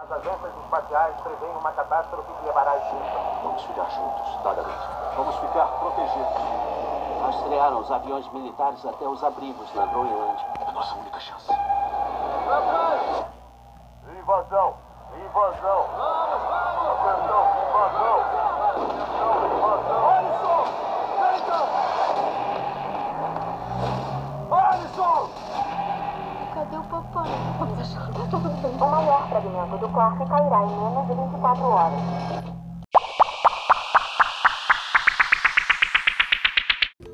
As agências espaciais prevêem uma catástrofe que levará a extinção. Vamos ficar juntos, tá, garoto? Vamos ficar protegidos. Rastrearam os aviões militares até os abrigos na Groenlândia. É a nossa única chance. Invasão! Invasão! O maior fragmento do quarto cairá em menos de 24 horas.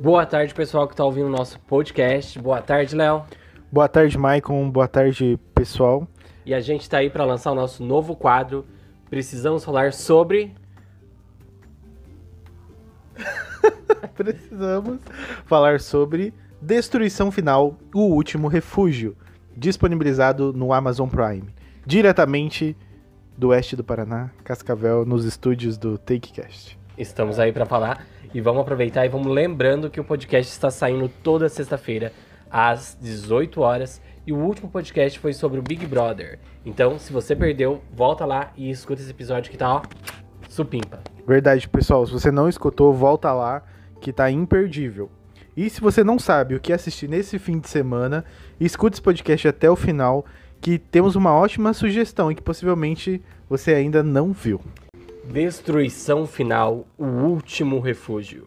Boa tarde, pessoal que está ouvindo o nosso podcast. Boa tarde, Léo. Boa tarde, Maicon. Boa tarde, pessoal. E a gente está aí para lançar o nosso novo quadro. Precisamos falar sobre. Precisamos falar sobre Destruição Final, o último refúgio, disponibilizado no Amazon Prime, diretamente do oeste do Paraná, Cascavel, nos estúdios do TakeCast. Estamos aí para falar e vamos aproveitar e vamos lembrando que o podcast está saindo toda sexta-feira às 18 horas e o último podcast foi sobre o Big Brother. Então, se você perdeu, volta lá e escuta esse episódio que tá ó supimpa. Verdade, pessoal. Se você não escutou, volta lá, que tá imperdível. E se você não sabe o que assistir nesse fim de semana, escuta esse podcast até o final, que temos uma ótima sugestão e que possivelmente você ainda não viu. Destruição final, o último refúgio.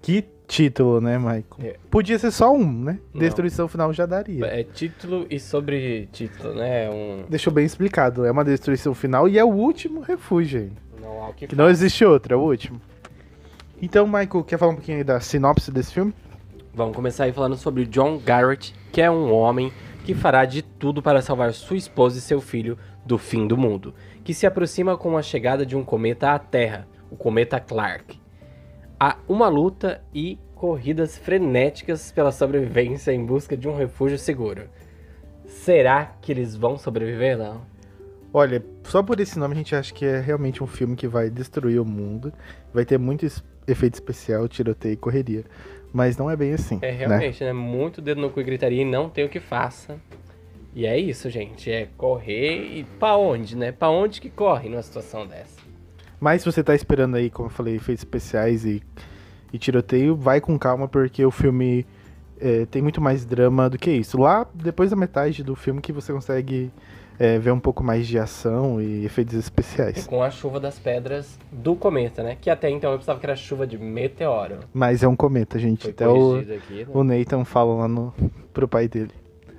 Que título, né, Michael? É. Podia ser só um, né? Não. Destruição final já daria. É título e sobre título, né? Um Deixou bem explicado. É uma destruição final e é o último refúgio ainda. não há o que Que não existe outro, é o último. Então, Michael, quer falar um pouquinho aí da sinopse desse filme? Vamos começar aí falando sobre John Garrett, que é um homem que fará de tudo para salvar sua esposa e seu filho do fim do mundo, que se aproxima com a chegada de um cometa à Terra, o cometa Clark. Há uma luta e corridas frenéticas pela sobrevivência em busca de um refúgio seguro. Será que eles vão sobreviver, não? Olha, só por esse nome a gente acha que é realmente um filme que vai destruir o mundo. Vai ter muito efeito especial, tiroteio e correria. Mas não é bem assim. É né? realmente, né? Muito dedo no cu e gritaria e não tem o que faça. E é isso, gente. É correr e pra onde, né? Pra onde que corre numa situação dessa? Mas se você tá esperando aí, como eu falei, efeitos especiais e, e tiroteio, vai com calma, porque o filme é, tem muito mais drama do que isso. Lá, depois da metade do filme, que você consegue é, ver um pouco mais de ação e efeitos E especiais. com a chuva das pedras do cometa, né? Que até então eu pensava que era chuva de meteoro. Mas é um cometa, gente. Foi Até o, aqui, né? o Nathan fala lá no, pro pai dele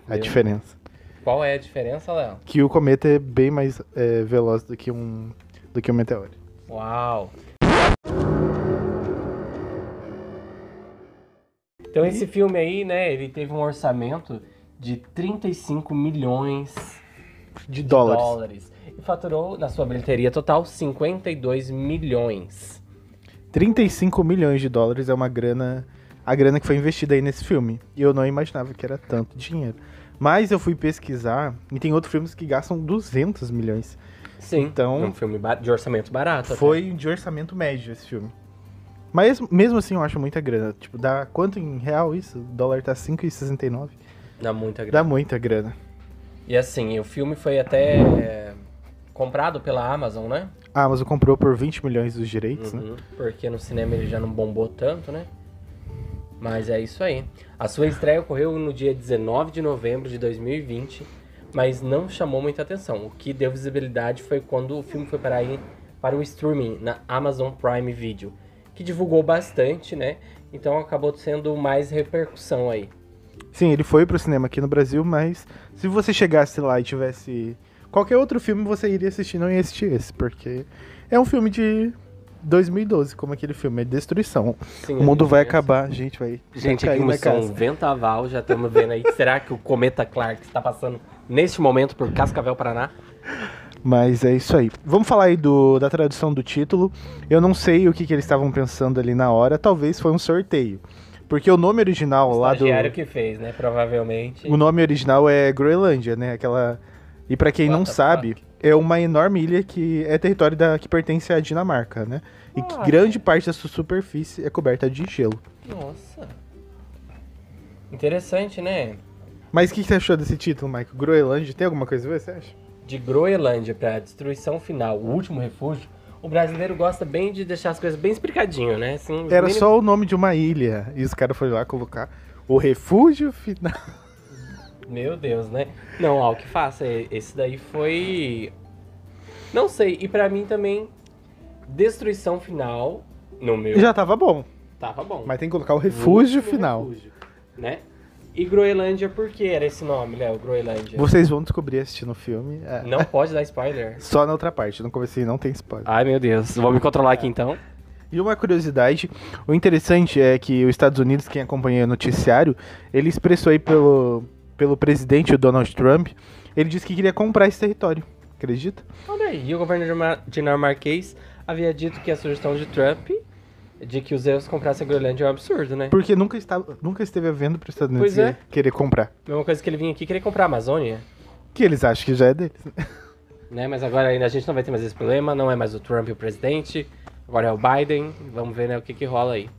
a Meu diferença. Qual é a diferença, Léo? Que o cometa é bem mais é, veloz do que um, do que um meteoro. Uau! Então esse filme aí, né, ele teve um orçamento de 35 milhões De de dólares. dólares. E faturou, na sua bilheteria total, 52 milhões. 35 milhões de dólares é uma grana, a grana que foi investida aí nesse filme. E eu não imaginava que era tanto dinheiro. Mas eu fui pesquisar e tem outros filmes que gastam 200 milhões. Sim, Então- é um filme de orçamento barato. até. Foi de orçamento médio esse filme. Mas mesmo assim eu acho muita grana. Tipo, dá quanto em real isso? O dólar tá 5,69. Dá muita grana. Dá muita grana. E assim, o filme foi até é, comprado pela Amazon, né? A Amazon comprou por 20 milhões dos direitos, né? Uhum, Porque no cinema ele já não bombou tanto, né? Mas é isso aí. A sua estreia ocorreu no dia 19 de novembro de 2020, mas não chamou muita atenção. O que deu visibilidade foi quando o filme foi para, aí, para o streaming na Amazon Prime Video, que divulgou bastante, né? Então acabou sendo mais repercussão aí. Sim, ele foi pro cinema aqui no Brasil, mas se você chegasse lá e tivesse qualquer outro filme, você iria assistir, não ia assistir esse, porque é um filme de 2012, como aquele filme, é destruição. Sim, o mundo a vai gente- acabar, gente vai, Gente, aqui um casa. ventaval, já estamos vendo aí. Será que o cometa Clark está passando neste momento por Cascavel, Paraná? Mas é isso aí. Vamos falar aí do, da tradução do título. Eu não sei o que, que eles estavam pensando ali na hora, talvez foi um sorteio. Porque o nome original O lá do. estagiário que fez, né? Provavelmente. O nome original é Groenlândia, né? Aquela. E pra quem What não sabe, fuck? é uma enorme ilha que é território da que pertence à Dinamarca, né? E que Ah, grande parte da sua superfície é coberta de gelo. Nossa. Interessante, né? Mas o que, que você achou desse título, Michael? Groenlândia, tem alguma coisa a ver, você acha? de Groenlândia pra destruição final, o último refúgio, o brasileiro gosta bem de deixar as coisas bem explicadinho, né? Assim, Era mínimos- só o nome de uma ilha. E os caras foram lá colocar o refúgio final. Meu Deus, né? Não, ao que faça. e- Esse daí foi. Não sei, e pra mim também, destruição final, no meu, Já tava bom. tava bom. Mas tem que colocar o refúgio final. refúgio, né? E Groenlândia, por que era esse nome, Léo? Groenlândia. Vocês vão descobrir assistindo o filme. é, Não pode dar spoiler. Só na outra parte. No começo não tem spoiler. Ai, meu Deus. Vou me controlar aqui então. E uma curiosidade, o interessante é que os Estados Unidos, quem acompanha o noticiário, ele expressou aí pelo, pelo presidente, o Donald Trump, ele disse que queria comprar esse território. Acredita? Olha aí, e o governo dinamar- dinamarquês havia dito que a sugestão de Trump de que os europeus comprassem a Groenlândia é um absurdo, né? Porque nunca, estava, nunca esteve havendo para os Estados Unidos é. querer comprar. Mesma coisa que ele vinha aqui querer comprar a Amazônia, Que eles acham que já é deles. né? Mas agora ainda a gente não vai ter mais esse problema, não é mais o Trump o presidente, agora é o Biden, vamos ver né, o que que rola aí.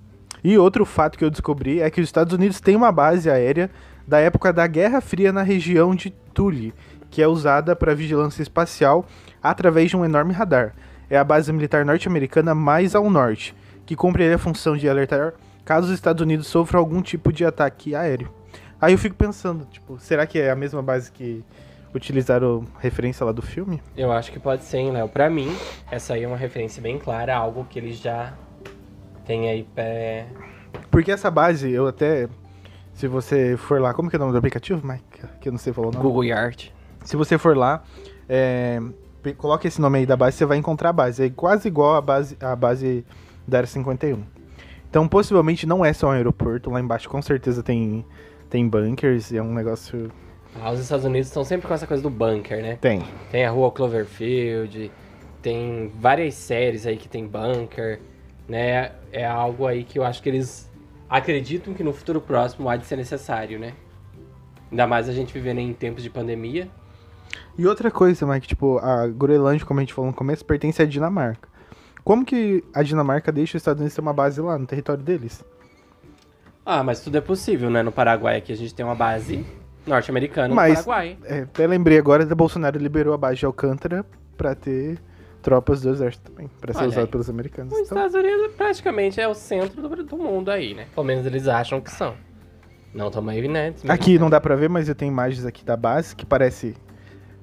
E outro fato que eu descobri é que os Estados Unidos têm uma base aérea da época da Guerra Fria na região de Thule, que é usada para vigilância espacial através de um enorme radar. É a base militar norte-americana mais ao norte, que cumpre a função de alertar caso os Estados Unidos sofram algum tipo de ataque aéreo. Aí eu fico pensando, tipo, será que é a mesma base que utilizaram referência lá do filme? Eu acho que pode ser, hein, Léo? Pra mim, essa aí é uma referência bem clara, algo que eles já têm aí pé... Porque essa base, eu até. Se você for lá, como que é o nome do aplicativo, Mike? Que eu não sei falar o nome. Google Yard. Se você for lá, é, coloque esse nome aí da base, você vai encontrar a base. É quase igual a base, a base da Área 51. Então, possivelmente não é só um aeroporto. Lá embaixo, com certeza, tem, tem bunkers. É um negócio. Ah, os Estados Unidos estão sempre com essa coisa do bunker, né? Tem. Tem a rua Cloverfield, tem várias séries aí que tem bunker, né? É algo aí que eu acho que eles acreditam que no futuro próximo há de ser necessário, né? Ainda mais a gente vivendo em tempos de pandemia. E outra coisa, Mike, tipo, a Groenlândia, como a gente falou no começo, pertence à Dinamarca. Como que a Dinamarca deixa os Estados Unidos ter uma base lá, no território deles? Ah, mas tudo é possível, né? No Paraguai aqui a gente tem uma base norte-americana no Mas- Paraguai. É, até lembrei agora que Bolsonaro liberou a base de Alcântara pra ter tropas do exército também, pra ser usado aí. pelos americanos. Os Então, Estados Unidos praticamente é o centro do, do mundo aí, né? Pelo menos eles acham que são. Não estamos aí, né? aqui não dá pra ver, mas eu tenho imagens aqui da base que parece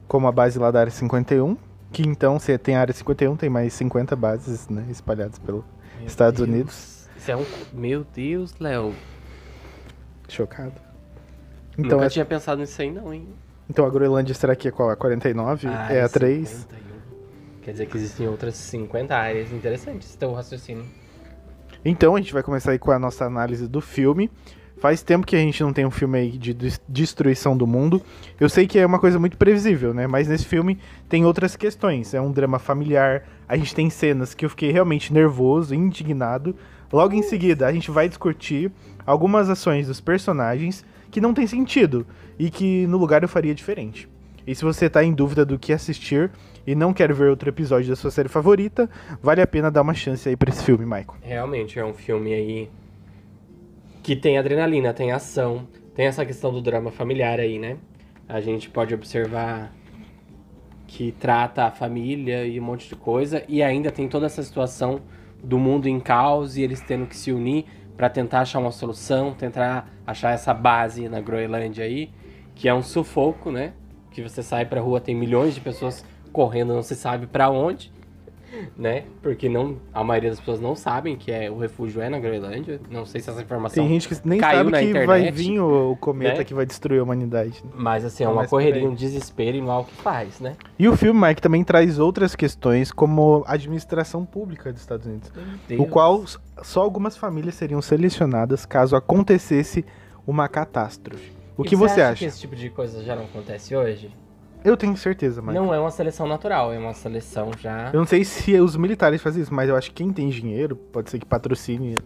como a base lá da área 51. Que então, se tem a área 51, tem mais 50 bases né, espalhadas pelo Meu Estados Deus. Unidos. Isso é um... Meu Deus, Léo. Chocado. Então, Nunca essa- tinha pensado nisso aí não, hein? então a Groenlândia será que é qual? A 49? Ah, é a 3? 51. Quer dizer que existem outras 50 áreas interessantes, esse teu raciocínio. Então a gente vai começar aí com a nossa análise do filme. Faz tempo que a gente não tem um filme aí de des- destruição do mundo. Eu sei que é uma coisa muito previsível, né? Mas nesse filme tem outras questões. É um drama familiar. A gente tem cenas que eu fiquei realmente nervoso, indignado. Logo em seguida, a gente vai discutir algumas ações dos personagens que não tem sentido e que no lugar eu faria diferente. E se você tá em dúvida do que assistir e não quer ver outro episódio da sua série favorita, vale a pena dar uma chance aí pra esse filme, Michael. Realmente é um filme aí que tem adrenalina, tem ação, tem essa questão do drama familiar aí, né? A gente pode observar que trata a família e um monte de coisa e ainda tem toda essa situação do mundo em caos e eles tendo que se unir para tentar achar uma solução, tentar achar essa base na Groenlândia aí, que é um sufoco, né? Que você sai pra rua, tem milhões de pessoas correndo, não se sabe pra onde, né? Porque não, a maioria das pessoas não sabem que é o refúgio é na Groenlândia. Não sei se essa informação Tem gente que nem caiu sabe que internet, vai vir o, o cometa né? que vai destruir a humanidade. né? Mas assim, é uma por correria, um desespero e mal que faz, né? E o filme, Mike, também traz outras questões, como a administração pública dos Estados Unidos. O qual só algumas famílias seriam selecionadas caso acontecesse uma catástrofe. O E que você que acha? esse tipo de coisa já não acontece hoje? Eu tenho certeza, Mike. Não é uma seleção natural, é uma seleção já. Eu não sei se os militares fazem isso, mas eu acho que quem tem dinheiro, pode ser que patrocine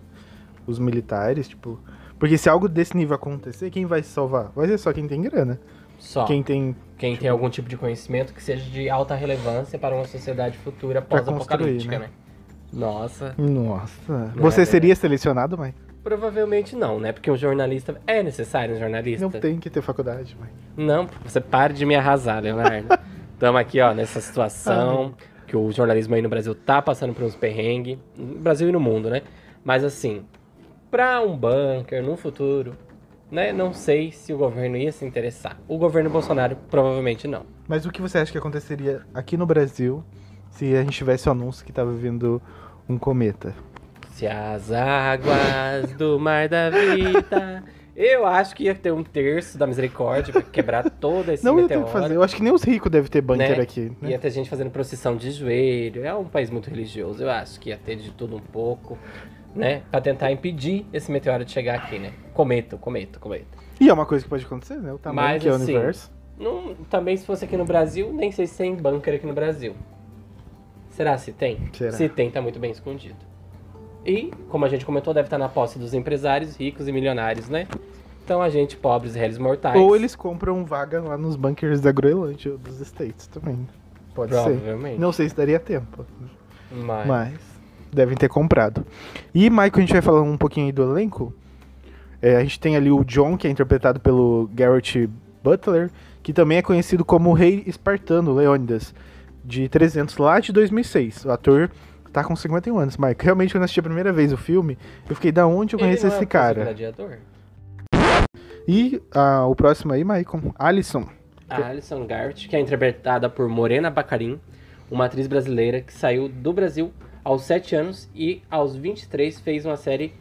os militares, tipo... Porque se algo desse nível acontecer, quem vai se salvar? Vai ser só quem tem grana. Só Quem tem quem tem algum tipo de conhecimento que seja de alta relevância para uma sociedade futura pós-apocalíptica, construir, né? Nossa. Nossa. Não Você é seria selecionado, Mike? Provavelmente não, né? Porque um jornalista. É necessário um jornalista? Não tem que ter faculdade, Mike. Não, você pare de me arrasar, Leonardo. Estamos aqui, ó, nessa situação que o jornalismo aí no Brasil tá passando por uns perrengues. No Brasil e no mundo, né? Mas assim, pra um bunker no futuro, né? Não sei se o governo ia se interessar. O governo Bolsonaro provavelmente não. Mas o que você acha que aconteceria aqui no Brasil se a gente tivesse o anúncio que tava vindo um cometa? Se as águas do mar da vida. Eu acho que ia ter um terço da misericórdia pra quebrar todo esse Não ia ter que fazer. Eu acho que nem os ricos devem ter bunker né? aqui. né? Ia ter gente fazendo procissão de joelho. É um país muito religioso. Eu acho que ia ter de tudo um pouco, né? Pra tentar impedir esse meteoro de chegar aqui, né? Cometa, cometa, cometa. E é uma coisa que pode acontecer, né? O tamanho Mas, que é o assim, universo. Não, também se fosse aqui no Brasil, nem sei se tem bunker aqui no Brasil. Será se tem? Será? Se tem, tá muito bem escondido. E, como a gente comentou, deve estar na posse dos empresários ricos e milionários, né? Então a gente, pobres réis mortais. Ou eles compram vaga lá nos bunkers da Groenlândia ou dos States também. Pode ser. Provavelmente. Não sei se daria tempo. Mas, Mas devem ter comprado. E, Michael, a gente vai falar um pouquinho aí do elenco. É, a gente tem ali o John, que é interpretado pelo Garrett Butler, que também é conhecido como o Rei Espartano, Leônidas, de 300, lá de 2006. O ator tá com 51 anos, Michael. Realmente, quando eu assisti a primeira vez o filme, eu fiquei, da onde eu conheço é esse o cara? gladiador? E ah, o próximo aí, Michael, Alisson. A Alison Garrett, que é interpretada por Morena Bacarin, uma atriz brasileira que saiu do Brasil aos 7 anos e aos 23 fez uma série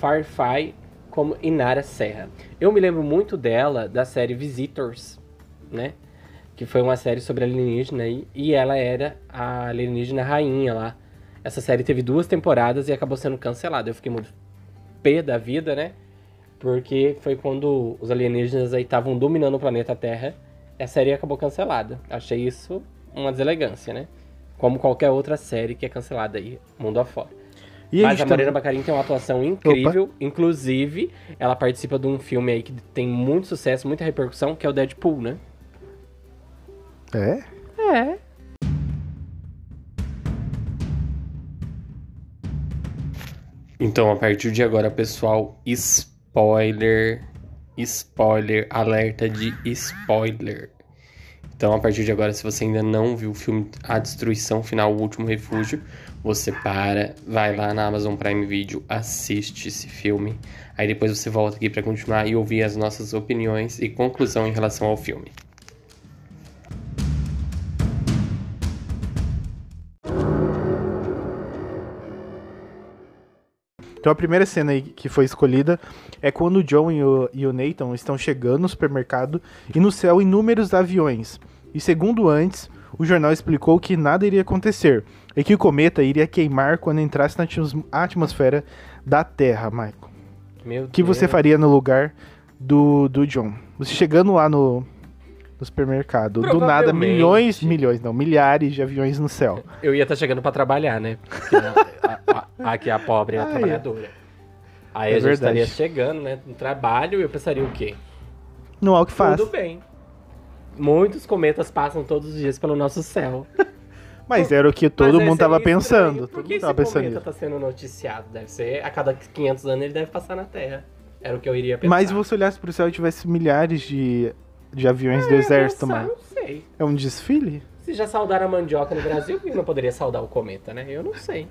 Firefly como Inara Serra. Eu me lembro muito dela da série Visitors, né? Que foi uma série sobre alienígena e, e ela era a alienígena rainha lá. Essa série teve duas temporadas e acabou sendo cancelada. Eu fiquei muito pé da vida, né? Porque foi quando os alienígenas aí estavam dominando o planeta Terra. A série acabou cancelada. Achei isso uma deselegância, né? Como qualquer outra série que é cancelada aí, mundo afora. E Mas a Marina também- Bacarin tem uma atuação incrível. Inclusive, ela participa de um filme aí que tem muito sucesso, muita repercussão, que é o Deadpool, né? É? É. Então, a partir de agora, pessoal, spoiler, spoiler, alerta de spoiler. Então, a partir de agora, se você ainda não viu o filme A Destruição Final, O Último Refúgio, você para, vai lá na Amazon Prime Video, assiste esse filme. Aí depois você volta aqui para continuar e ouvir as nossas opiniões e conclusão em relação ao filme. Então a primeira cena aí que foi escolhida é quando o John e o, e o Nathan estão chegando no supermercado e no céu inúmeros aviões. E segundo antes, o jornal explicou que nada iria acontecer e que o cometa iria queimar quando entrasse na atmos- atmosfera da Terra, Michael. Meu O que você Deus. faria no lugar do, do John? Você chegando lá no, no supermercado, do nada, milhões, milhões, não, milhares de aviões no céu. Eu ia estar chegando pra trabalhar, né? Porque a- a- aqui a pobre é a Ah, é. trabalhadora. Aí É a gente verdade. estaria chegando, né? No trabalho e eu pensaria o quê? Não há o que faz. Tudo bem. Muitos cometas passam todos os dias pelo nosso céu. Mas era o que todo mundo tava seria estranho. pensando. Por que esse pensando cometa nisso. tá sendo noticiado? Deve ser a cada 500 anos ele deve passar na Terra. Era o que eu iria pensar. Mas se você olhasse pro céu e tivesse milhares de, de aviões do Eu ia exército, mano. Não sei. É um desfile? Se já saudaram a mandioca no Brasil, não poderia saudar o cometa, né? Eu não sei.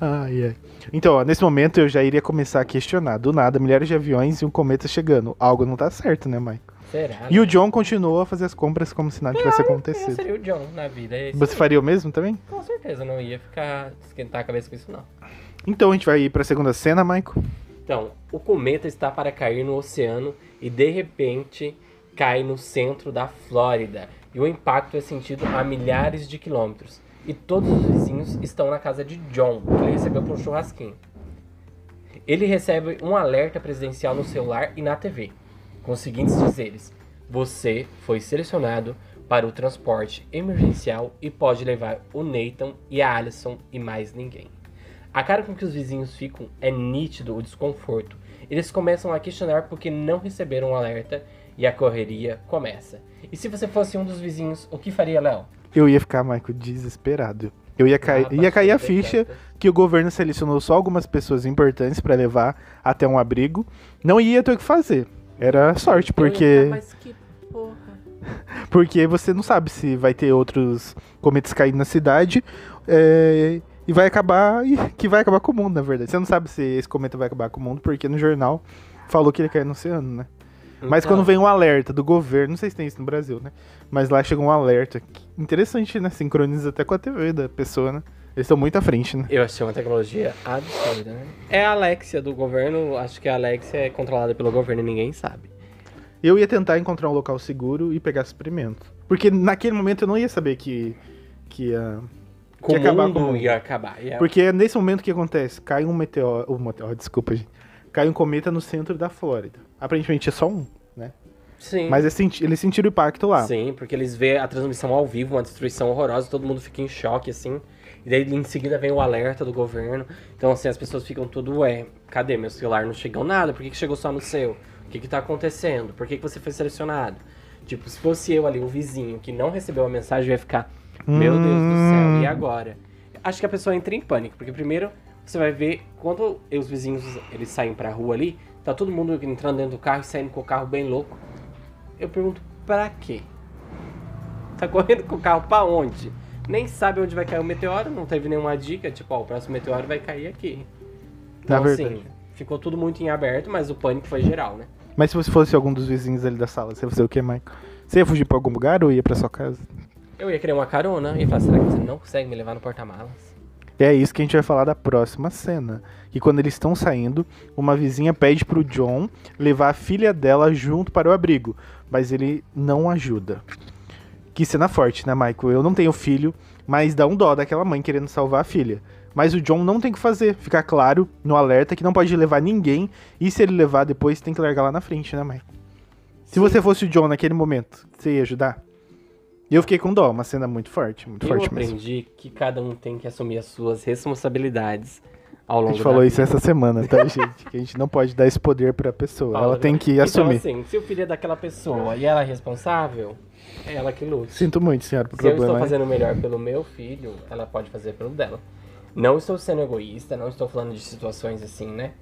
Ai, ai. Então, ó, nesse momento eu já iria começar a questionar. Do nada, milhares de aviões e um cometa chegando. Algo não tá certo, né, Mike? Será? E o né? John continuou a fazer as compras como se nada tivesse acontecido. seria o John na vida. é Você aí. faria o mesmo também? Com certeza, não ia ficar esquentar a cabeça com isso, não. Então a gente vai ir pra segunda cena, Michael. Então, o cometa está para cair no oceano e de repente cai no centro da Flórida. E o impacto é sentido a milhares de quilômetros. E todos os vizinhos estão na casa de John, que ele recebeu para um churrasquinho. Ele recebe um alerta presidencial no celular e na TV, com os seguintes dizeres: Você foi selecionado para o transporte emergencial e pode levar o Nathan e a Alison e mais ninguém. A cara com que os vizinhos ficam é nítido o desconforto. Eles começam a questionar porque não receberam o alerta e a correria começa. E se você fosse um dos vizinhos, o que faria, Léo? Eu ia ficar, Michael, desesperado. Eu ia, cair, Ah, ia cair a ficha tantas. que o governo selecionou só algumas pessoas importantes pra levar até um abrigo. Não ia ter o que fazer. Era sorte, Eu ia porque. ficar, Mas que porra. Porque você não sabe se vai ter outros cometas caindo na cidade é, e vai acabar. e- que vai acabar com o mundo, na verdade. Você não sabe se esse cometa vai acabar com o mundo, porque no jornal falou que ele caiu no oceano, né? Mas quando vem um alerta do governo, não sei se tem isso no Brasil, né? Mas lá chega um alerta. Interessante, né? Sincroniza até com a TV da pessoa, né? Eles estão muito à frente, né? Eu achei uma tecnologia absurda, né? É a Alexia do governo, acho que a Alexia é controlada pelo governo e ninguém sabe. Eu ia tentar encontrar um local seguro e pegar suprimento. Porque naquele momento eu não ia saber que, que ia. Com Que ia acabar com o mundo. ia acabar. Ia... Porque é nesse momento que acontece. Cai um meteoro. Um meteoro desculpa, gente. Cai um cometa no centro da Flórida. Aparentemente é só um, né? Sim. Mas eles sentiram o impacto lá. Sim, porque eles vê a transmissão ao vivo, uma destruição horrorosa, todo mundo fica em choque, assim. E daí em seguida vem o alerta do governo. Então, assim, as pessoas ficam tudo, ué, cadê meu celular? Não chegou nada, por que, que chegou só no seu? O que, que tá acontecendo? Por que, que você foi selecionado? Tipo, se fosse eu ali, o vizinho, que não recebeu a mensagem, ia ficar, meu Deus do céu, e agora? Acho que a pessoa entra em pânico, porque primeiro você vai ver, quando os vizinhos eles saem pra rua ali, tá todo mundo entrando dentro do carro e saindo com o carro bem louco. Eu pergunto, pra quê? Tá correndo com o carro pra onde? Nem sabe onde vai cair o meteoro, não teve nenhuma dica, tipo, ó, o próximo meteoro vai cair aqui. Na Então, verdade. assim, ficou tudo muito em aberto, mas o pânico foi geral, né? Mas se você fosse algum dos vizinhos ali da sala, você ia fazer o quê, Michael? Você ia fugir pra algum lugar ou ia pra sua casa? Eu ia querer uma carona e falar, será que você não consegue me levar no porta-malas? E é isso que a gente vai falar da próxima cena. Que quando eles estão saindo, uma vizinha pede pro John levar a filha dela junto para o abrigo, mas ele não ajuda. Que cena forte, né, Michael? Eu não tenho filho, mas dá um dó daquela mãe querendo salvar a filha. Mas o John não tem o que fazer, ficar claro no alerta que não pode levar ninguém, e se ele levar depois tem que largar lá na frente, né, Michael? Se você fosse o John naquele momento, você ia ajudar? E eu fiquei com dó, uma cena muito forte, muito Eu forte mesmo. aprendi que cada um tem que assumir as suas responsabilidades ao A longo gente da falou isso vida. essa semana, tá, gente? Que a gente não pode dar esse poder pra pessoa. Ela tem né? que assumir. Então, assim, se o filho é daquela pessoa e ela é responsável, é ela que luta. Sinto muito, senhora, por Se eu problema. estou hein? fazendo o melhor pelo meu filho, ela pode fazer pelo dela. Não estou sendo egoísta, não estou falando de situações assim, né?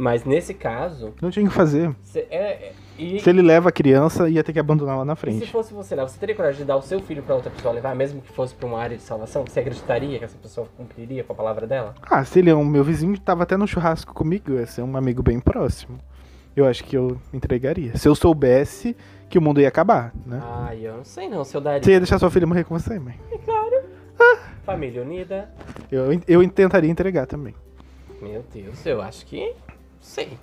Mas nesse caso, Não tinha o que fazer. cê- é, é- e, Se ele leva a criança, ia ter que abandonar lá na e se frente. fosse você lá, você teria coragem de dar o seu filho para outra pessoa levar, mesmo que fosse para uma área de salvação? Você acreditaria que essa pessoa cumpriria com a palavra dela? Ah, se ele é um meu vizinho, tava até no churrasco comigo, ia ser um amigo bem próximo. Eu acho que eu entregaria. Se eu soubesse que o mundo ia acabar, né? Ai, eu não sei não, se eu daria. Você ia deixar sua filha morrer com você, mãe? Família unida. Eu, eu tentaria entregar também. Meu Deus, eu acho que. Sei.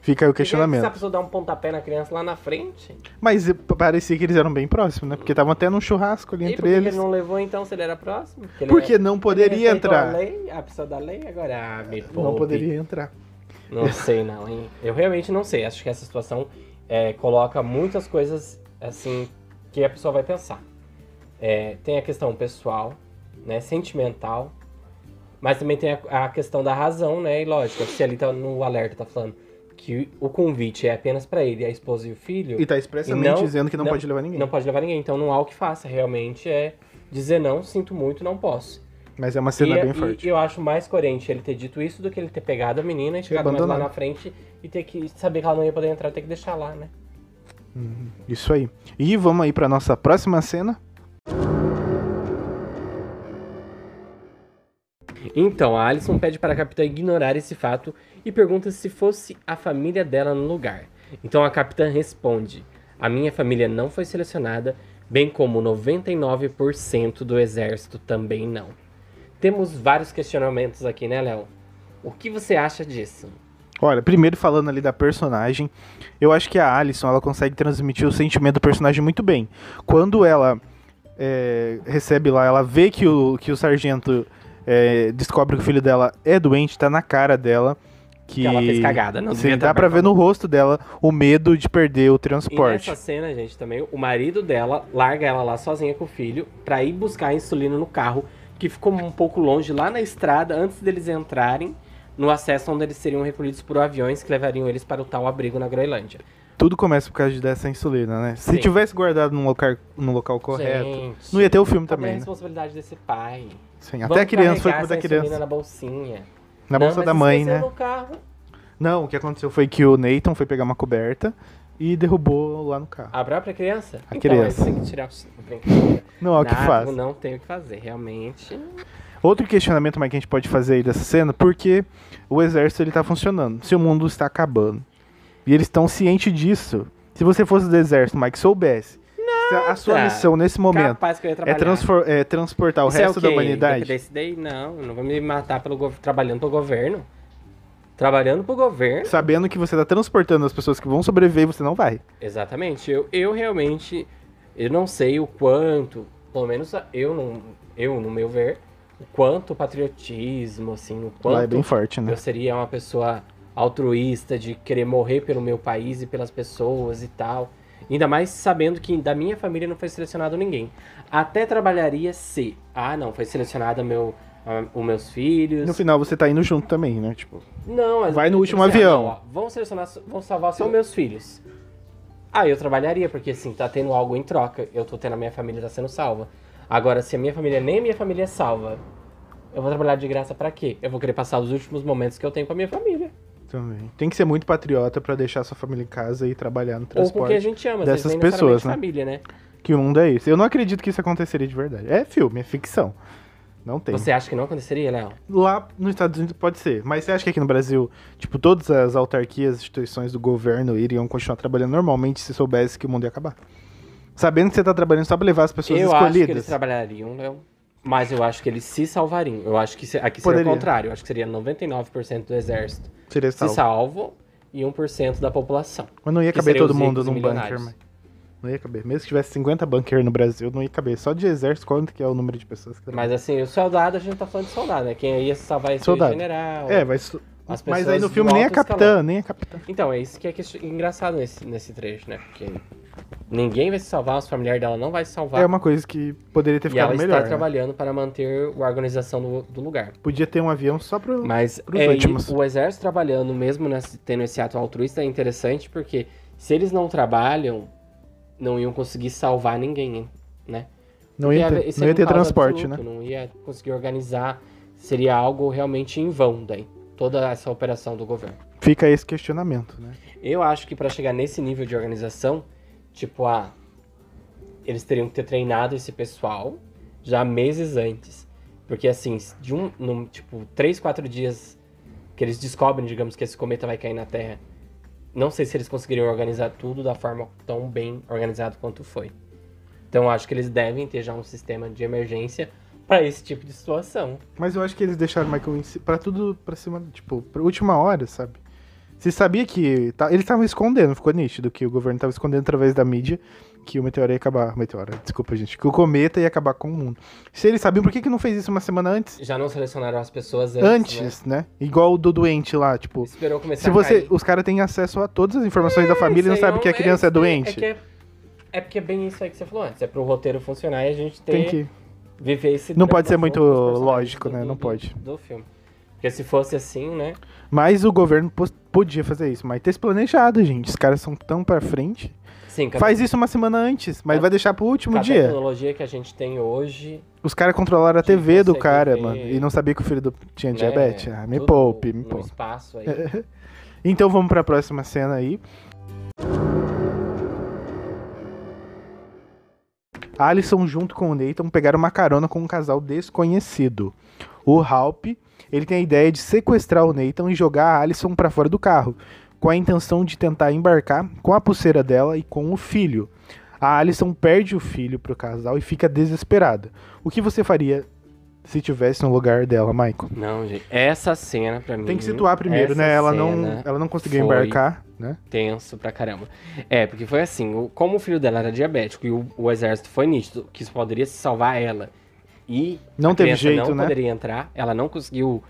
Fica aí o Se a questionamento. pessoa dar um pontapé na criança lá na frente. Mas parecia que eles eram bem próximos, né? Porque estavam até num churrasco ali E entre que que eles. ele não levou então se ele era próximo? Porque Porque é- não poderia entrar. A, lei, a pessoa da lei, agora ah, me Não poupe. poderia entrar. Não sei não, hein? Eu realmente não sei. Acho que essa situação é, coloca muitas coisas assim que a pessoa vai pensar. É, tem a questão pessoal, né? Sentimental. Mas também tem a, a questão da razão, né? E lógico, se ali tá no alerta tá falando que o convite é apenas pra ele, a esposa e o filho. E tá expressamente E não- dizendo que não, pode levar ninguém. Não pode levar ninguém. Então não há o que faça. Realmente é dizer não, sinto muito, não posso. Mas é uma cena e, bem e forte. eu acho mais coerente ele ter dito isso do que ele ter pegado a menina e chegado mais lá na frente e ter que saber que ela não ia poder entrar, ter que deixar lá, né? Isso aí. E vamos aí pra nossa próxima cena. Então, a Alison pede para a capitã ignorar esse fato e pergunta se fosse a família dela no lugar. Então a capitã responde: A minha família não foi selecionada, bem como 99% do exército também não. Temos vários questionamentos aqui, né, Léo? O que você acha disso? Olha, primeiro falando ali da personagem, eu acho que a Alison ela consegue transmitir o sentimento do personagem muito bem. Quando ela é, recebe lá, ela vê que o, que o sargento é, descobre que o filho dela é doente, tá na cara dela. Que, Que ela fez cagada, não Sim, dá ter pra ver no rosto dela o medo de perder o E transporte. nessa cena, gente, também, o marido dela larga ela lá sozinha com o filho pra ir buscar a insulina no carro, que ficou um pouco longe lá na estrada, antes deles entrarem no acesso onde eles seriam recolhidos por aviões que levariam eles para o tal abrigo na Groenlândia. Tudo começa por causa dessa insulina, né? Se Sim. tivesse guardado num local, num local correto, Gente, não ia ter o filme cadê também, a né? responsabilidade desse pai? Sim, Vamos até a criança foi culpa da criança. na bolsinha. Na bolsa da mãe, né? no carro. Não, o que aconteceu foi que o Nathan foi pegar uma coberta e derrubou lá no carro. A própria criança? A então, criança. tem que tirar o. Não é o que Nada, faz. Não tem o que fazer, realmente. Outro questionamento mais que a gente pode fazer aí dessa cena, porque o exército ele tá funcionando, se o mundo está acabando. E eles estão cientes disso. Se você fosse do exército, Mike, soubesse. se a sua Nossa, missão nesse momento é, é transportar o Isso é resto o da humanidade. Day? Não, não vou me matar pelo trabalhando pro governo. Trabalhando pro governo. Sabendo que você tá transportando as pessoas que vão sobreviver e você não vai. Exatamente. Eu, eu realmente, eu não sei o quanto, pelo menos eu, não, eu no meu ver, o quanto o patriotismo, assim, o quanto Lá é bem forte, né? eu seria uma pessoa altruísta de querer morrer pelo meu país e pelas pessoas e tal. Ainda mais sabendo que da minha família não foi selecionado ninguém. Até trabalharia se, ah, não, foi selecionado meu, ah, os meus filhos. No final você tá indo junto também, né? Tipo, Não, mas Vai no último assim, ah, avião. não, ó, vão selecionar, vão salvar só meus filhos. Ah, eu trabalharia, porque assim, tá tendo algo em troca. Eu tô tendo a minha família tá sendo salva. Agora, se a minha família nem a minha família é salva, eu vou trabalhar de graça pra quê? Eu vou querer passar os últimos momentos que eu tenho com a minha família. Também. Tem que ser muito patriota pra deixar sua família em casa e trabalhar no Ou transporte. porque a gente ama, dessas pessoas, né? família, né? Que o mundo é esse. Eu não acredito que isso aconteceria de verdade. É filme, é ficção. Não tem. Você acha que não aconteceria, Léo? Lá nos Estados Unidos pode ser, mas você acha que aqui no Brasil, tipo, todas as autarquias, instituições do governo iriam continuar trabalhando normalmente se soubesse que o mundo ia acabar? Sabendo que você tá trabalhando só pra levar as pessoas eu acho que eles escolhidas. trabalhariam, Léo. Mas eu acho que eles se salvariam. Eu acho que se- aqui seria Poderia. o contrário. Eu acho que seria 99% do exército Seria se salvo. e 1% da população. Mas não ia que caber todo mundo num bunker, mas. Não ia caber. Mesmo que tivesse 50 bunker no Brasil, não ia caber. Só de exército, quanto que é o número de pessoas que Mas assim, o soldado, a gente tá falando de soldado, né? Quem ia salvar ser Soldado. o general. É, vai. As Mas aí no filme nem é capitã, escalão. nem é capitã. Então, é isso que é question- engraçado nesse, nesse trecho, né? Porque ninguém vai se salvar, os familiares dela não vai se salvar. É uma coisa que poderia ter e ela ficado está melhor. né? trabalhando para manter a organização do, do lugar. Podia ter um avião só pro. Mas pros é, últimos. o exército trabalhando, mesmo nesse- tendo esse ato altruísta, é interessante porque se eles não trabalham, não iam conseguir salvar ninguém, né? Não ia ter, não ia ter transporte, absoluto, né? Não ia conseguir organizar, seria algo realmente em vão daí. Toda essa operação do governo. Fica esse questionamento, né? Eu acho que para chegar nesse nível de organização, tipo, ah, eles teriam que ter treinado esse pessoal já meses antes. Porque assim, de um, num, tipo, três, quatro dias que eles descobrem, digamos, que esse cometa vai cair na Terra, não sei se eles conseguiriam organizar tudo da forma tão bem organizado quanto foi. Então acho que eles devem ter já um sistema de emergência para esse tipo de situação. Mas eu acho que eles deixaram Michael pra tudo pra cima, tipo, pra última hora, sabe? Você sabia que. tá- eles estavam escondendo, ficou nítido que o governo tava escondendo através da mídia que o meteoro ia acabar. Meteoro, desculpa, gente. Que o cometa ia acabar com o mundo. Se eles sabiam, por que, que não fez isso uma semana antes? Já não selecionaram as pessoas antes, Antes, né? Igual o do doente lá, né? tipo. Esperou começar Se a você. cair. Os caras têm acesso a todas as informações da família e não sabem que a é criança é aí, doente. É, é, é porque é bem isso aí que você falou antes. É pro roteiro funcionar e a gente ter, Tem que. viver esse Não pode ser muito lógico, do- né? do- Não pode. Do filme. Porque se fosse assim, né? Mas o governo podia fazer isso, mas ter se planejado, gente. Os caras são tão pra frente. Sim, Faz isso uma semana antes, mas Com- vai deixar pro último com a dia. tecnologia que a gente tem hoje. Os caras controlaram a TV do cara, ver- mano. E não sabia que o filho do... tinha né, diabetes. Ah, me poupe, me poupe. espaço aí. Então vamos pra próxima cena aí. Alison junto com o Nathan pegaram uma carona com um casal desconhecido. O Halp, ele tem a ideia de sequestrar o Nathan e jogar a Alison pra fora do carro, com a intenção de tentar embarcar com a pulseira dela e com o filho. A Alison perde o filho pro casal e fica desesperada. O que você faria se tivesse no lugar dela, Michael? Não, gente. Essa cena, pra mim. Tem que situar primeiro, né? Ela não, ela não conseguiu embarcar, né? tenso pra caramba. É, porque foi assim, como o filho dela era diabético e o, o exército foi nítido, que isso poderia salvar ela e Não a teve jeito, não né? poderia entrar, ela não conseguiu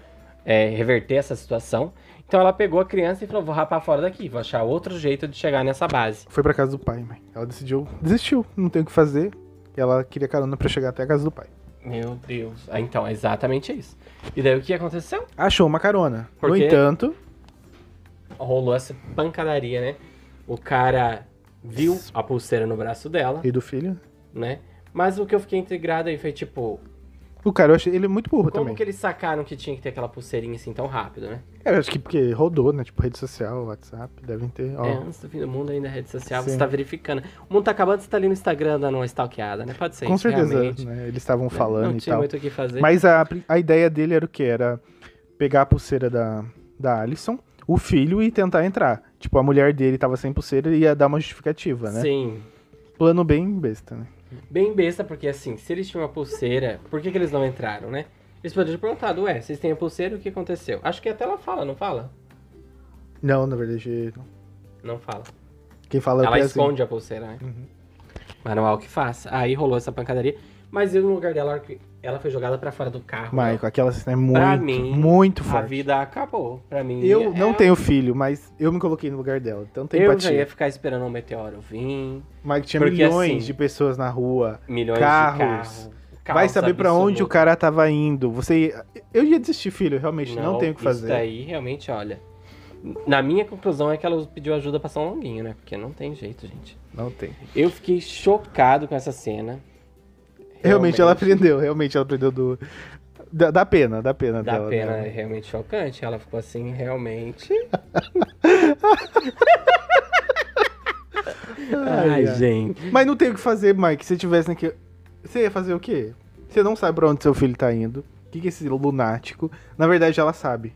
é, reverter essa situação. Então ela pegou a criança e falou, vou rapar fora daqui, vou achar outro jeito de chegar nessa base. Foi pra casa do pai, mãe. Ela decidiu, desistiu, não tem o que fazer. Ela queria carona pra chegar até a casa do pai. Meu Deus. Ah, então, é exatamente isso. E daí o que aconteceu? Achou uma carona. Por no entanto, Rolou essa pancadaria, né? O cara viu a pulseira no braço dela, e do filho, né? Mas o que eu fiquei integrado aí foi tipo, o cara, eu achei ele é muito burro Como também. que eles sacaram que tinha que ter aquela pulseirinha assim tão rápido, né? É, eu acho que porque rodou, né? Tipo, rede social, WhatsApp, devem ter. Ó, É, antes do fim do mundo ainda é rede social, Sim. você tá verificando. O mundo tá acabando, você tá ali no Instagram dando uma stalkeada, né? Pode ser com isso, certeza, né? Eles estavam Né? falando Não e tinha tal. muito o que fazer. Mas a, a ideia dele era o quê? Era pegar a pulseira da, da Alison, o filho, e tentar entrar. Tipo, a mulher dele tava sem pulseira e ia dar uma justificativa, né? Sim. Plano bem besta, né? Bem besta, porque assim, se eles tinham uma pulseira, por que, que eles não entraram, né? Eles poderiam ter perguntado, ué, vocês têm a pulseira, o que aconteceu? Acho que até ela fala, não fala? Não, na verdade, não. Não fala. quem fala é ela Pezinho. esconde a pulseira, né? Uhum. Mas não há o que faça. Aí rolou essa pancadaria. Mas eu, no lugar dela, a ela foi jogada pra fora do carro. Michael, aquela cena é Pra muito, mim, muito a forte. vida acabou. Pra mim, Eu não é- tenho filho, mas eu me coloquei no lugar dela. Então tem Eu já empatia. ia ficar esperando um meteoro vir. Mas tinha Porque, milhões assim, de pessoas na rua. Milhões Carros. de carros. Vai saber pra onde o cara tava indo. Você. Eu ia desistir, filho, realmente. Não, tenho o que Isso fazer. daí, realmente, olha. Na minha conclusão é que ela pediu ajuda pra São Longuinho, né? Porque não tem jeito, gente. Não tem. Eu fiquei chocado com essa cena. Realmente, ela aprendeu. Realmente ela aprendeu do. Da, da pena, da pena Da dela. pena né? é realmente chocante. Ela ficou assim, realmente. Ai, Ai, ai. gente. Mas não tem o que fazer, Mike. Se tivesse aqui. Você ia fazer o quê? Você não sabe pra onde seu filho tá indo. O que, que é esse lunático? Na verdade, ela sabe.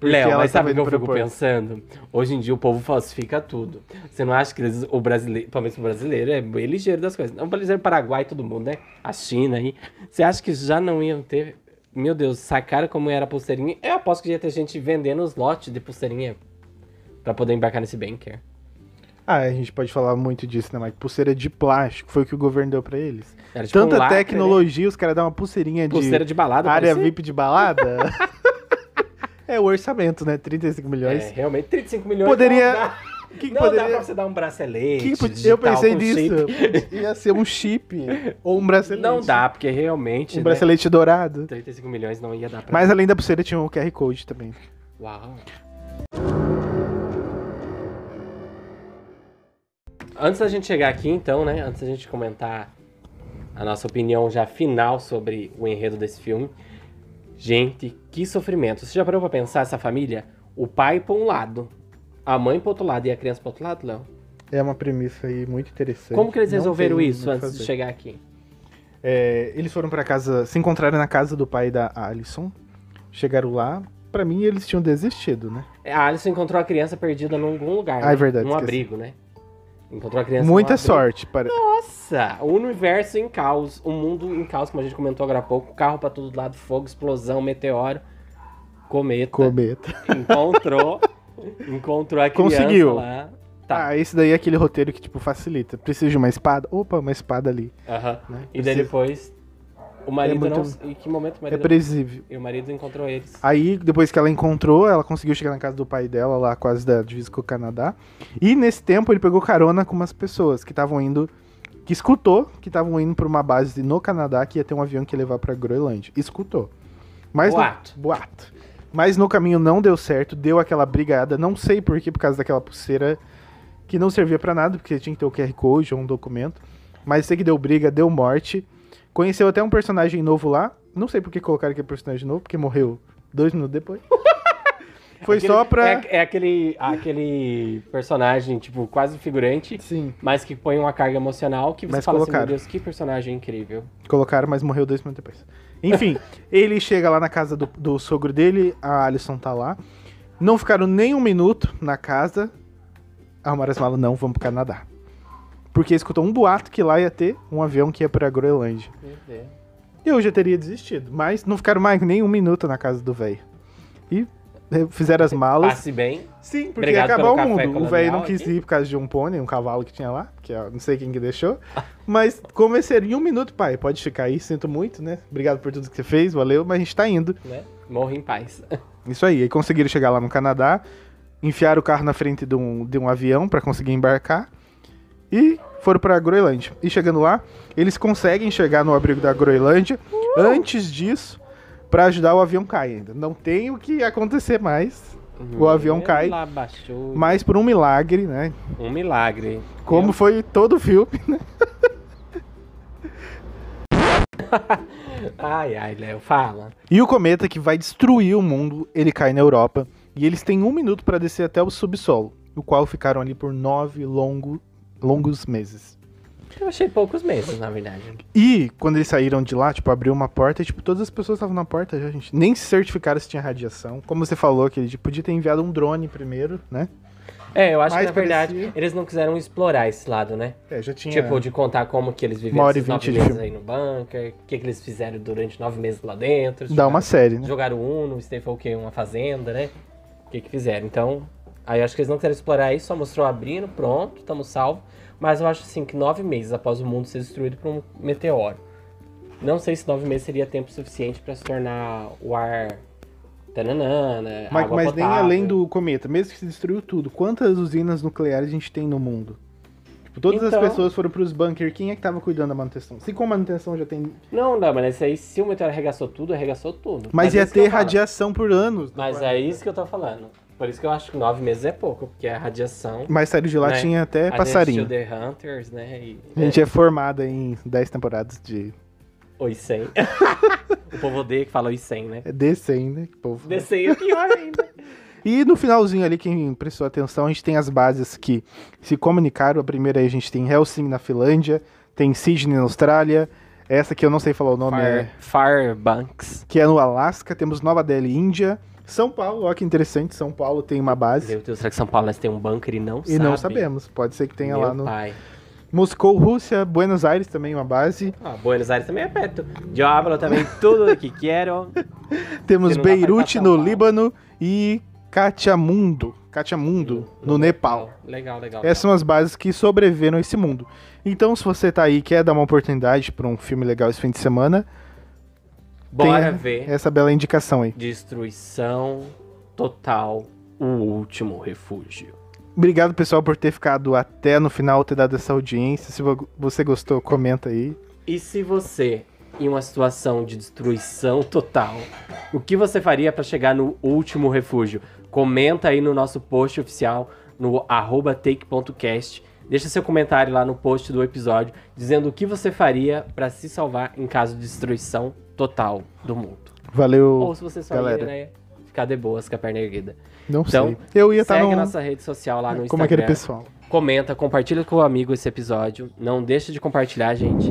Léo, mas sabe o que eu fico pensando? Hoje em dia o povo falsifica tudo. Você não acha que eles- o brasileiro, pelo menos o brasileiro, é bem ligeiro das coisas. Não, o brasileiro, Paraguai, todo mundo, né? A China aí. Você acha que já não iam ter. Meu Deus, sacaram como era a pulseirinha? Eu aposto que ia ter gente vendendo os lotes de pulseirinha pra poder embarcar nesse banker. Ah, a gente pode falar muito disso, né, Mike? Pulseira de plástico. Foi o que o governo deu pra eles. Era tipo um Tanta lacre, né? tecnologia, os caras dão uma pulseirinha de Pulseira de balada. área parecia. VIP de balada. é o orçamento, né? 35 É, milhões. realmente, 35 milhões. Poderia- Não dá, que, não dá poderia... pra você dar um bracelete. que digital Eu pensei nisso. Ia ser um chip ou um bracelete. Não dá, porque realmente. Um né, bracelete dourado. 35 milhões não ia dar pra. Mas além da pulseira tinha o QR Code também. Uau. Antes da gente chegar aqui, então, né? Antes da gente comentar a nossa opinião já final sobre o enredo desse filme. Gente, que sofrimento. Você já parou pra pensar essa família? O pai pra um lado, a mãe pro outro lado e a criança pro outro lado, Léo? É uma premissa aí muito interessante. Como que eles Não resolveram isso antes de fazer. chegar aqui? É, eles foram pra casa, se encontraram na casa do pai da Alison. Chegaram lá. Pra mim, eles tinham desistido, né? A Alison encontrou a criança perdida num algum lugar. Ah, né? é verdade, Num esqueci. abrigo, né? Encontrou a criança Muita sorte. Para... Nossa, o universo em caos, o mundo em caos, como a gente comentou agora há pouco, carro pra todo lado, fogo, explosão, meteoro, cometa. Cometa. Encontrou, encontrou a criança Conseguiu. lá. Tá. Ah, esse daí é aquele roteiro que, tipo, facilita. Precisa de uma espada? Opa, uma espada ali. Aham. né? E daí depois, o marido muito- não... Em que momento o É marido... previsível. E o marido encontrou eles. Aí, depois que ela encontrou, ela conseguiu chegar na casa do pai dela, lá quase da divisa com o Canadá. E nesse tempo ele pegou carona com umas pessoas que estavam indo. Que escutou que estavam indo pra uma base no Canadá que ia ter um avião que ia levar pra Groenlândia. Escutou. Mas no- Boato. boato. Mas no caminho não deu certo, deu aquela brigada. Não sei por quê, por causa daquela pulseira que não servia pra nada, porque tinha que ter o QR Code ou um documento. Mas sei que deu briga, deu morte. Conheceu até um personagem novo lá. Não sei por que colocaram aquele personagem novo, porque morreu dois minutos depois. Foi Aquele- só pra. É, é aquele, aquele personagem, tipo, quase figurante, Sim, mas que põe uma carga emocional que você Mas fala assim, colocaram. meu Deus, que personagem incrível. colocaram, mas morreu dois minutos depois. Enfim, ele chega lá na casa do, do sogro dele, a Alison tá lá. Não ficaram nem um minuto na casa. Arrumaram as malas, não, vamos pro Canadá. Porque escutou um boato que lá ia ter um avião que ia pra Groenlândia. Deus. Eu já teria desistido, mas não ficaram mais nem um minuto na casa do velho. E eh, fizeram as malas. Passe bem. Sim, porque Obrigado ia acabar o mundo. O velho não quis aqui. ir por causa de um pônei, um cavalo que tinha lá, que eu não sei quem que deixou. Mas convenceram em um minuto, pai. Pode ficar aí, sinto muito, né? Obrigado por tudo que você fez, valeu, mas a gente tá indo. né? Morra em paz. Isso aí. Aí conseguiram chegar lá no Canadá, enfiaram o carro na frente de um, de um avião pra conseguir embarcar e foram pra Groenlândia. E chegando lá, eles conseguem chegar no abrigo da Groenlândia antes disso pra ajudar o avião cair ainda. Não tem o que acontecer mais. O avião cai. Mas por um milagre, né? Um milagre. Como foi todo o filme, né? Ai, ai, Léo, fala. E o cometa que vai destruir o mundo, ele cai na Europa. E eles têm um minuto para descer até o subsolo, o qual ficaram ali por nove longo, longos meses. Eu achei poucos meses, na verdade. E quando eles saíram de lá, tipo, abriu uma porta e, tipo, todas as pessoas estavam na porta já, gente. Nem se certificaram se tinha radiação. Como você falou, que ele tipo, podia ter enviado um drone primeiro, né? É, eu acho Mais que na verdade parecia. eles não quiseram explorar esse lado, né? É, já tinha. Tipo, de contar como que eles Uma viveram e esses nove meses filme. aí no bunker, o que, que eles fizeram durante nove meses lá dentro. Dá uma jogaram- série, né? Jogaram Uno, foi o quê? Uma fazenda, né? O que que fizeram? Então, aí acho que eles não quiseram explorar isso, só mostrou abrindo, pronto, estamos salvos. Mas eu acho assim que nove meses após o mundo ser destruído por um meteoro. Não sei se nove meses seria tempo suficiente pra se tornar o ar. Tananana, Mas, água mas nem além do cometa, mesmo que se destruiu tudo, quantas usinas nucleares a gente tem no mundo? Tipo, todas Então- as pessoas foram pros bunkers, quem é que tava cuidando da manutenção? Se com manutenção já tem. Não, não, mas aí, se o meteoro arregaçou tudo, arregaçou tudo. Mas, ia é que eu ter radiação por anos. Mas é isso que eu tô falando. Por isso que eu acho que nove meses é pouco, porque a radiação. Mas saiu de lá Né? tinha até a passarinho. The Hunters, né? E, A gente é formada em 10 temporadas de. Oi 100. o povo odeia que fala oi 100, né? É D100, né? Povo. The 100 é pior ainda. E no finalzinho ali, quem prestou atenção, a gente tem as bases que se comunicaram. A primeira aí a gente tem Helsinki na Finlândia, tem Sydney na Austrália. Essa que eu não sei falar o nome é. Far, Farbanks. Que é no Alasca. Temos Nova Delhi, Índia. São Paulo, ó que interessante. São Paulo tem uma base. Meu Deus, será que São Paulo tem um bunker e não E sabe? não sabemos. Pode ser que tenha Meu lá no. pai. Moscou, Rússia, Buenos Aires também uma base. Ah, Buenos Aires também é perto. Diablo também, tudo que quero. Temos Beirute no. Líbano e Katmandu, Katmandu no, Nepal. Legal, legal. Essas são as bases que sobreviveram a esse mundo. Então, se você tá aí e quer dar uma oportunidade para um filme legal esse fim de semana, Bora ver. essa bela indicação aí. Destruição total. O último refúgio. Obrigado, pessoal, por ter ficado até no final, ter dado essa audiência. Se vo- você gostou, comenta aí. E se você, em uma situação de destruição total, o que você faria para chegar no último refúgio? Comenta aí no nosso post oficial, no arroba take.cast. Deixa seu comentário lá no post do episódio, dizendo o que você faria para se salvar em caso de destruição total do mundo. Valeu, Ou se você só galera. ia, né, ficar de boas com a perna erguida. Não Então, sei. Eu ia estar Segue no... a nossa rede social lá no Como aquele Instagram. pessoal. Comenta, compartilha com o amigo esse episódio. Não deixa de compartilhar, gente.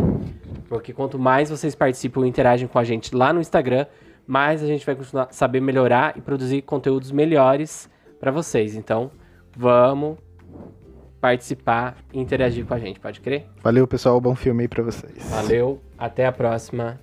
Porque quanto mais vocês participam e interagem com a gente lá no Instagram, mais a gente vai continuar saber melhorar e produzir conteúdos melhores pra vocês. Então, vamos participar e interagir com a gente, pode crer? Valeu, pessoal. Bom filme aí pra vocês. Valeu, até a próxima.